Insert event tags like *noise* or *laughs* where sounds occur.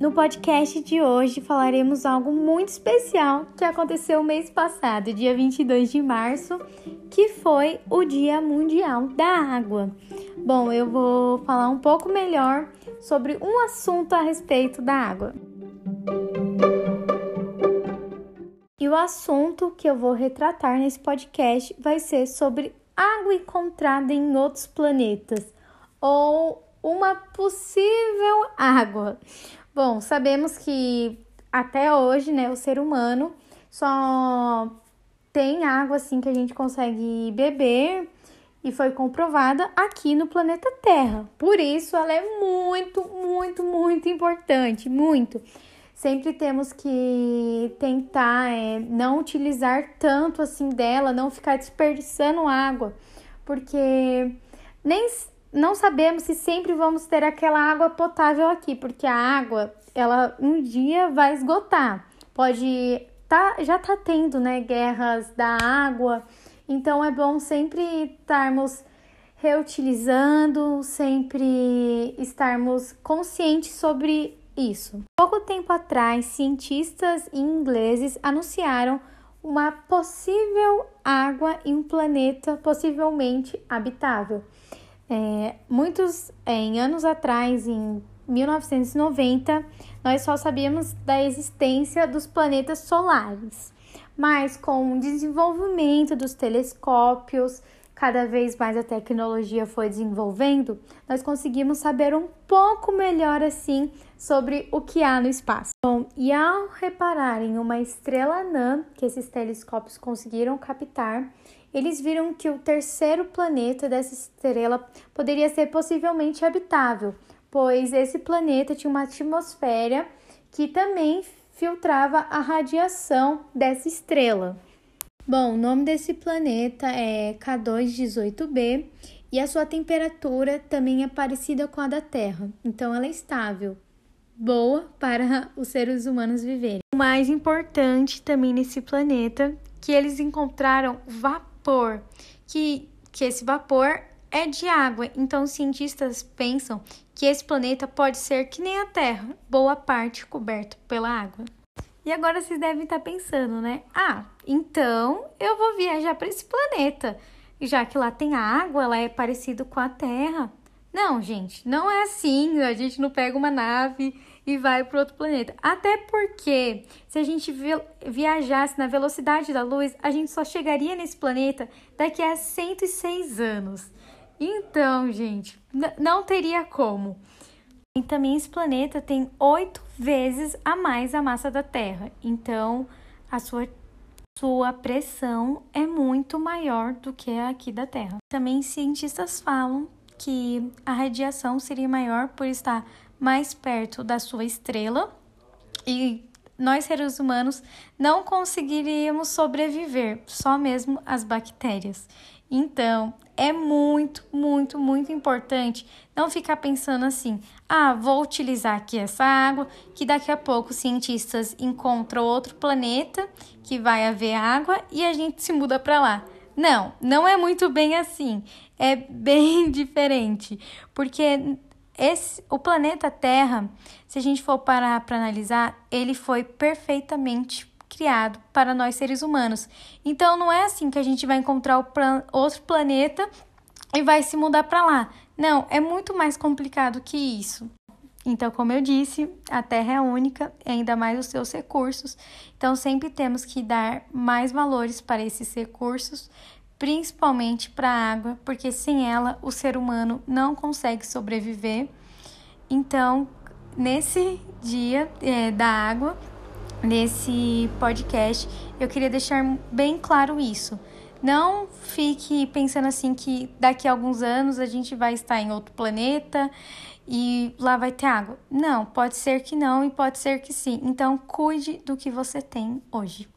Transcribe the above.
No podcast de hoje falaremos algo muito especial que aconteceu mês passado, dia 22 de março, que foi o Dia Mundial da Água. Bom, eu vou falar um pouco melhor sobre um assunto a respeito da água. E o assunto que eu vou retratar nesse podcast vai ser sobre água encontrada em outros planetas ou uma possível água. Bom, sabemos que até hoje, né, o ser humano só tem água assim que a gente consegue beber e foi comprovada aqui no planeta Terra. Por isso ela é muito, muito, muito importante, muito. Sempre temos que tentar é, não utilizar tanto assim dela, não ficar desperdiçando água, porque nem não sabemos se sempre vamos ter aquela água potável aqui, porque a água, ela um dia vai esgotar. Pode tá, já tá tendo, né, guerras da água. Então é bom sempre estarmos reutilizando, sempre estarmos conscientes sobre isso. Pouco tempo atrás, cientistas ingleses anunciaram uma possível água em um planeta possivelmente habitável. É, muitos, é, em anos atrás, em 1990, nós só sabíamos da existência dos planetas solares. Mas com o desenvolvimento dos telescópios, cada vez mais a tecnologia foi desenvolvendo, nós conseguimos saber um pouco melhor assim sobre o que há no espaço. Bom, e ao reparar em uma estrela anã que esses telescópios conseguiram captar, eles viram que o terceiro planeta dessa estrela poderia ser possivelmente habitável, pois esse planeta tinha uma atmosfera que também filtrava a radiação dessa estrela. Bom, o nome desse planeta é K218b e a sua temperatura também é parecida com a da Terra, então ela é estável, boa para os seres humanos viverem. O mais importante também nesse planeta que eles encontraram vapor vapor, que, que esse vapor é de água. Então, cientistas pensam que esse planeta pode ser que nem a Terra, boa parte coberto pela água. E agora vocês devem estar pensando, né? Ah, então eu vou viajar para esse planeta, já que lá tem água, ela é parecido com a Terra. Não, gente, não é assim. A gente não pega uma nave e vai para outro planeta. Até porque, se a gente viajasse na velocidade da luz, a gente só chegaria nesse planeta daqui a 106 anos. Então, gente, não teria como. E também esse planeta tem oito vezes a mais a massa da Terra. Então, a sua, sua pressão é muito maior do que a aqui da Terra. Também cientistas falam que a radiação seria maior por estar mais perto da sua estrela e nós seres humanos não conseguiríamos sobreviver, só mesmo as bactérias. Então, é muito, muito, muito importante não ficar pensando assim: ah, vou utilizar aqui essa água, que daqui a pouco cientistas encontram outro planeta que vai haver água e a gente se muda para lá. Não, não é muito bem assim. É bem *laughs* diferente, porque esse, o planeta Terra, se a gente for parar para analisar, ele foi perfeitamente criado para nós seres humanos. Então não é assim que a gente vai encontrar plan outro planeta e vai se mudar para lá. Não, é muito mais complicado que isso. Então, como eu disse, a Terra é única, ainda mais os seus recursos. Então, sempre temos que dar mais valores para esses recursos, principalmente para a água, porque sem ela o ser humano não consegue sobreviver. Então, nesse dia é, da água, nesse podcast, eu queria deixar bem claro isso. Não fique pensando assim que daqui a alguns anos a gente vai estar em outro planeta e lá vai ter água. Não, pode ser que não e pode ser que sim. Então, cuide do que você tem hoje.